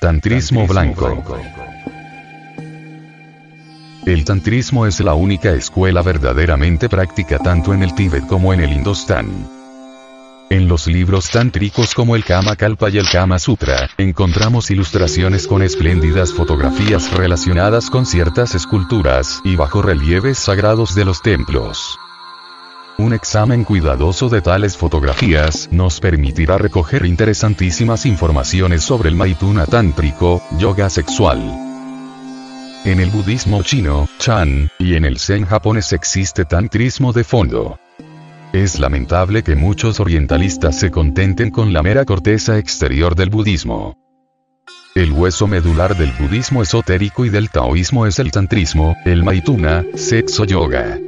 Tantrismo blanco. El tantrismo es la única escuela verdaderamente práctica tanto en el Tíbet como en el Indostán. En los libros tántricos como el Kama Kalpa y el Kama Sutra, encontramos ilustraciones con espléndidas fotografías relacionadas con ciertas esculturas y bajo relieves sagrados de los templos. Un examen cuidadoso de tales fotografías nos permitirá recoger interesantísimas informaciones sobre el Maituna tántrico, yoga sexual. En el budismo chino, Chan, y en el Zen japonés existe tantrismo de fondo. Es lamentable que muchos orientalistas se contenten con la mera corteza exterior del budismo. El hueso medular del budismo esotérico y del taoísmo es el tantrismo, el maituna, sexo yoga.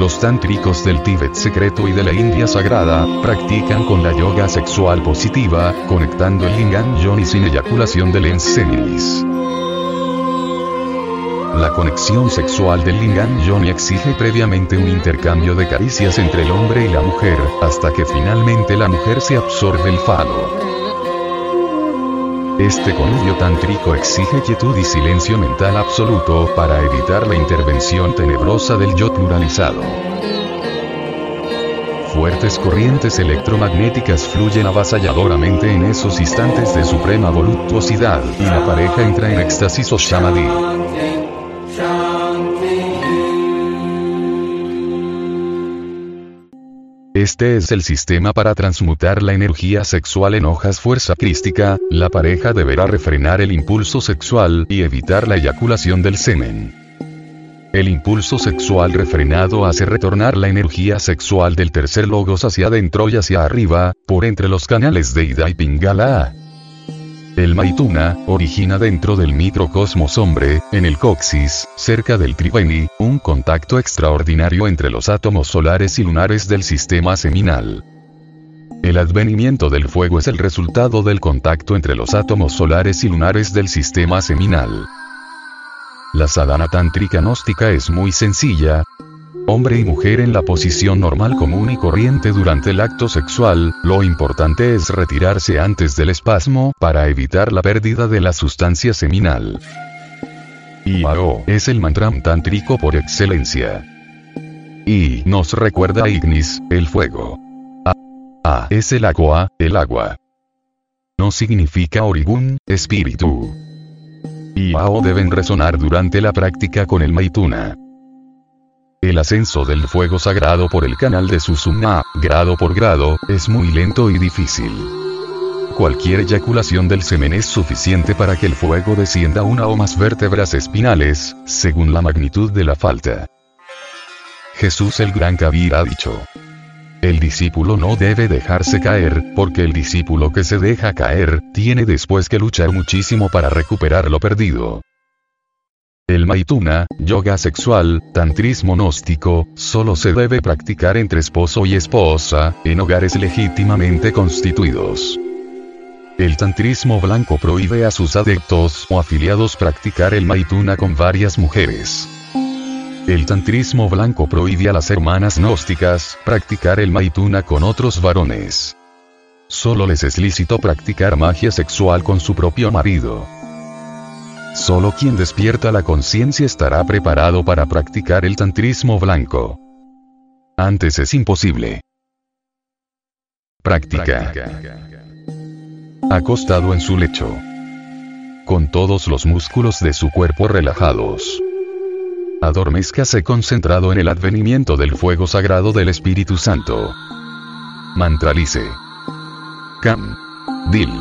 Los tántricos del Tíbet secreto y de la India sagrada, practican con la yoga sexual positiva, conectando el lingam yoni sin eyaculación del ens seminis. La conexión sexual del lingam yoni exige previamente un intercambio de caricias entre el hombre y la mujer, hasta que finalmente la mujer se absorbe el falo. Este connubio tántrico exige quietud y silencio mental absoluto para evitar la intervención tenebrosa del yo pluralizado. Fuertes corrientes electromagnéticas fluyen avasalladoramente en esos instantes de suprema voluptuosidad, y la pareja entra en éxtasis o samadhi. Este es el sistema para transmutar la energía sexual en hojas fuerza crística, la pareja deberá refrenar el impulso sexual y evitar la eyaculación del semen. El impulso sexual refrenado hace retornar la energía sexual del tercer logos hacia adentro y hacia arriba, por entre los canales de Ida y Pingala. El Maituna, origina dentro del microcosmos hombre, en el coxis, cerca del Triveni, un contacto extraordinario entre los átomos solares y lunares del sistema seminal. El advenimiento del fuego es el resultado del contacto entre los átomos solares y lunares del sistema seminal. La sadhana tántrica gnóstica es muy sencilla, hombre y mujer en la posición normal común y corriente durante el acto sexual, lo importante es retirarse antes del espasmo para evitar la pérdida de la sustancia seminal. Iao es el mantra tántrico por excelencia. Y nos recuerda a Ignis, el fuego. A, es el agua, el agua. No significa origun, espíritu. Iao deben resonar durante la práctica con el maituna. El ascenso del fuego sagrado por el canal de Susumna, grado por grado, es muy lento y difícil. Cualquier eyaculación del semen es suficiente para que el fuego descienda una o más vértebras espinales, según la magnitud de la falta. Jesús el Gran Kabir ha dicho. El discípulo no debe dejarse caer, porque el discípulo que se deja caer, tiene después que luchar muchísimo para recuperar lo perdido. El maituna, yoga sexual, tantrismo gnóstico, solo se debe practicar entre esposo y esposa, en hogares legítimamente constituidos. El tantrismo blanco prohíbe a sus adeptos o afiliados practicar el maituna con varias mujeres. El tantrismo blanco prohíbe a las hermanas gnósticas practicar el maituna con otros varones. Solo les es lícito practicar magia sexual con su propio marido. Solo quien despierta la conciencia estará preparado para practicar el tantrismo blanco. Antes es imposible. Práctica. Acostado en su lecho. Con todos los músculos de su cuerpo relajados. Adormézcase concentrado en el advenimiento del fuego sagrado del Espíritu Santo. Mantralice. Cam. Dil.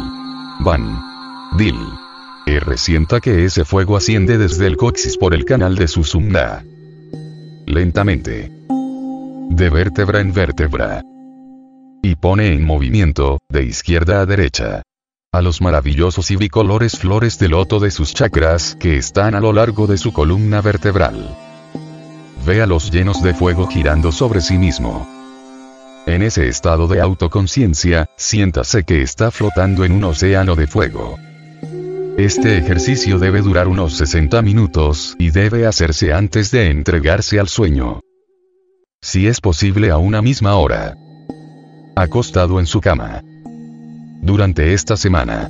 Van. Dil. R sienta que ese fuego asciende desde el coxis por el canal de Susumna. Lentamente. De vértebra en vértebra. Y pone en movimiento, de izquierda a derecha. A los maravillosos y bicolores flores de loto de sus chakras que están a lo largo de su columna vertebral. Véalos llenos de fuego girando sobre sí mismo. En ese estado de autoconciencia, siéntase que está flotando en un océano de fuego. Este ejercicio debe durar unos 60 minutos y debe hacerse antes de entregarse al sueño. Si es posible a una misma hora. Acostado en su cama. Durante esta semana.